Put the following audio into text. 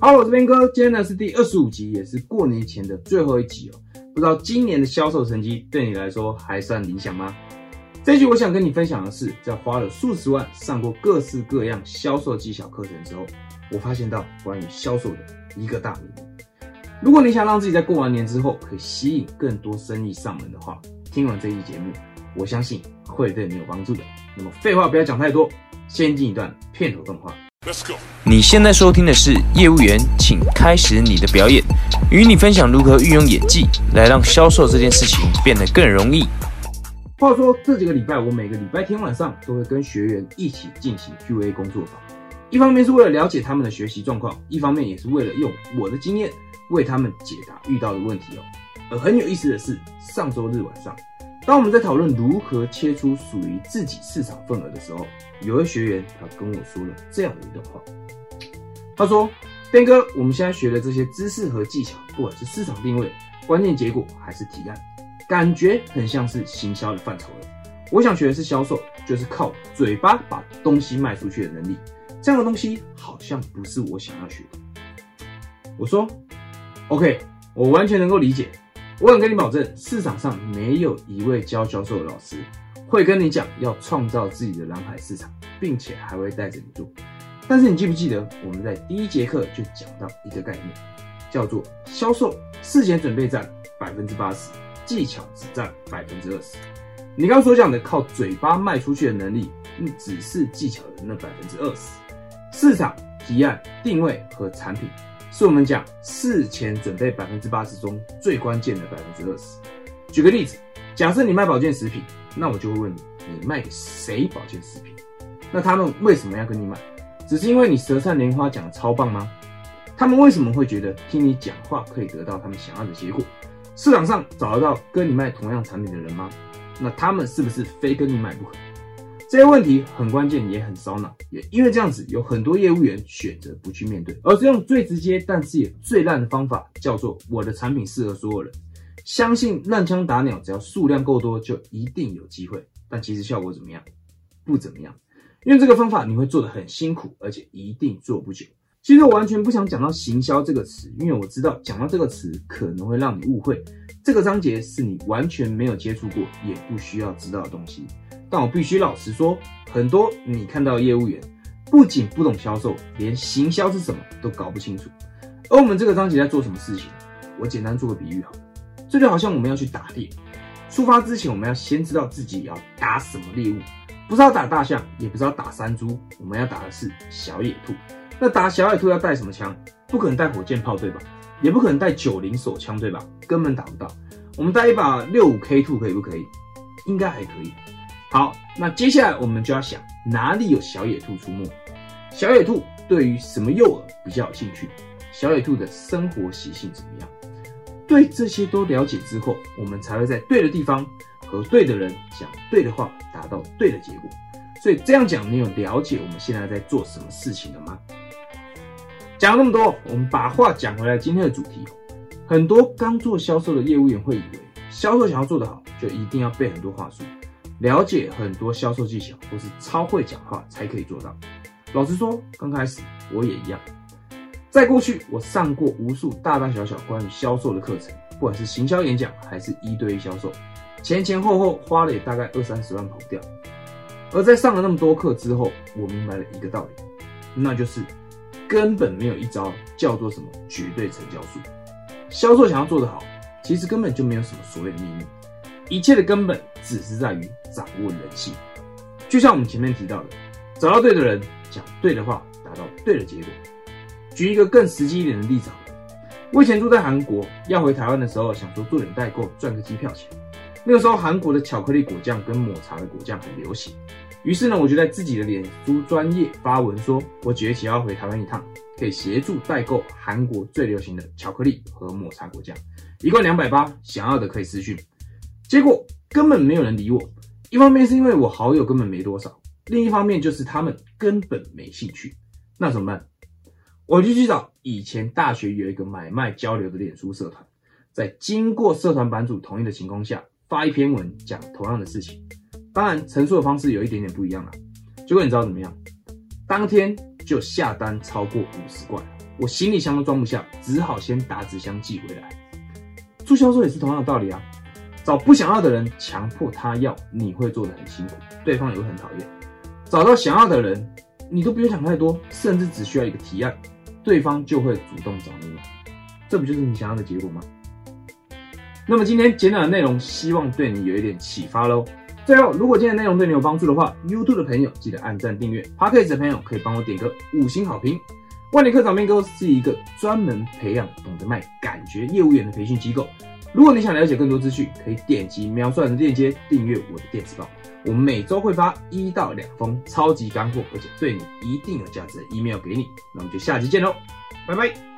好，我是边哥，今天呢是第二十五集，也是过年前的最后一集哦。不知道今年的销售成绩对你来说还算理想吗？这一集我想跟你分享的是，在花了数十万上过各式各样销售技巧课程之后，我发现到关于销售的一个大秘密。如果你想让自己在过完年之后可以吸引更多生意上门的话，听完这一节目，我相信会对你有帮助的。那么废话不要讲太多，先进一段片头动画。你现在收听的是业务员，请开始你的表演，与你分享如何运用演技来让销售这件事情变得更容易。话说这几个礼拜，我每个礼拜天晚上都会跟学员一起进行 Q&A 工作坊，一方面是为了了解他们的学习状况，一方面也是为了用我的经验为他们解答遇到的问题哦。而很有意思的是，上周日晚上。当我们在讨论如何切出属于自己市场份额的时候，有位学员他跟我说了这样的一段话。他说：“边哥，我们现在学的这些知识和技巧，不管是市场定位、关键结果还是提案，感觉很像是行销的范畴了。我想学的是销售，就是靠嘴巴把东西卖出去的能力。这样的东西好像不是我想要学的。”我说：“OK，我完全能够理解。”我敢跟你保证，市场上没有一位教销售的老师会跟你讲要创造自己的蓝海市场，并且还会带着你做。但是你记不记得我们在第一节课就讲到一个概念，叫做销售事前准备占百分之八十，技巧只占百分之二十。你刚刚所讲的靠嘴巴卖出去的能力，只是技巧的那百分之二十。市场提案、定位和产品。是我们讲事前准备百分之八十中最关键的百分之二十。举个例子，假设你卖保健食品，那我就会问你，你卖给谁保健食品？那他们为什么要跟你买？只是因为你舌灿莲花讲的超棒吗？他们为什么会觉得听你讲话可以得到他们想要的结果？市场上找得到跟你卖同样产品的人吗？那他们是不是非跟你买不可？这些问题很关键，也很烧脑，也因为这样子，有很多业务员选择不去面对，而是用最直接但是也最烂的方法，叫做我的产品适合所有人，相信乱枪打鸟，只要数量够多就一定有机会。但其实效果怎么样？不怎么样。用这个方法你会做得很辛苦，而且一定做不久。其实我完全不想讲到行销这个词，因为我知道讲到这个词可能会让你误会，这个章节是你完全没有接触过，也不需要知道的东西。但我必须老实说，很多你看到业务员不仅不懂销售，连行销是什么都搞不清楚。而我们这个章节在做什么事情？我简单做个比喻好了，这就好像我们要去打猎，出发之前我们要先知道自己要打什么猎物，不是要打大象，也不是要打山猪，我们要打的是小野兔。那打小野兔要带什么枪？不可能带火箭炮对吧？也不可能带九零手枪对吧？根本打不到。我们带一把六五 K two 可以不可以？应该还可以。好，那接下来我们就要想哪里有小野兔出没？小野兔对于什么诱饵比较有兴趣？小野兔的生活习性怎么样？对这些都了解之后，我们才会在对的地方和对的人讲对的话，达到对的结果。所以这样讲，你有了解我们现在在做什么事情了吗？讲了那么多，我们把话讲回来，今天的主题，很多刚做销售的业务员会以为，销售想要做得好，就一定要背很多话术。了解很多销售技巧，或是超会讲话才可以做到。老实说，刚开始我也一样。在过去，我上过无数大大小小关于销售的课程，不管是行销演讲还是一对一销售，前前后后花了也大概二三十万跑掉。而在上了那么多课之后，我明白了一个道理，那就是根本没有一招叫做什么绝对成交数。销售想要做得好，其实根本就没有什么所谓的秘密。一切的根本只是在于掌握人性，就像我们前面提到的，找到对的人，讲对的话，达到对的结果。举一个更实际一点的例子，我以前住在韩国，要回台湾的时候，想说做点代购赚个机票钱。那个时候韩国的巧克力果酱跟抹茶的果酱很流行，于是呢，我就在自己的脸书专业发文说，我几月几号回台湾一趟，可以协助代购韩国最流行的巧克力和抹茶果酱，一罐两百八，想要的可以私讯。结果根本没有人理我，一方面是因为我好友根本没多少，另一方面就是他们根本没兴趣。那怎么办？我就去找以前大学有一个买卖交流的脸书社团，在经过社团版主同意的情况下，发一篇文讲同样的事情。当然陈述的方式有一点点不一样了。结果你知道怎么样？当天就下单超过五十罐，我行李箱都装不下，只好先打纸箱寄回来。做销售也是同样的道理啊，找不想要的人强迫他要，你会做的很辛苦，对方也会很讨厌；找到想要的人，你都不用想太多，甚至只需要一个提案，对方就会主动找你了。这不就是你想要的结果吗？那么今天简短的内容，希望对你有一点启发喽。最后，如果今天的内容对你有帮助的话，YouTube 的朋友记得按赞订阅，Podcast 的朋友可以帮我点个五星好评。万里科长面哥是一个专门培养懂得卖感觉业务员的培训机构。如果你想了解更多资讯，可以点击描述的链接订阅我的电子报。我们每周会发一到两封超级干货，而且对你一定有价值的 email 给你。那我们就下期见喽，拜拜。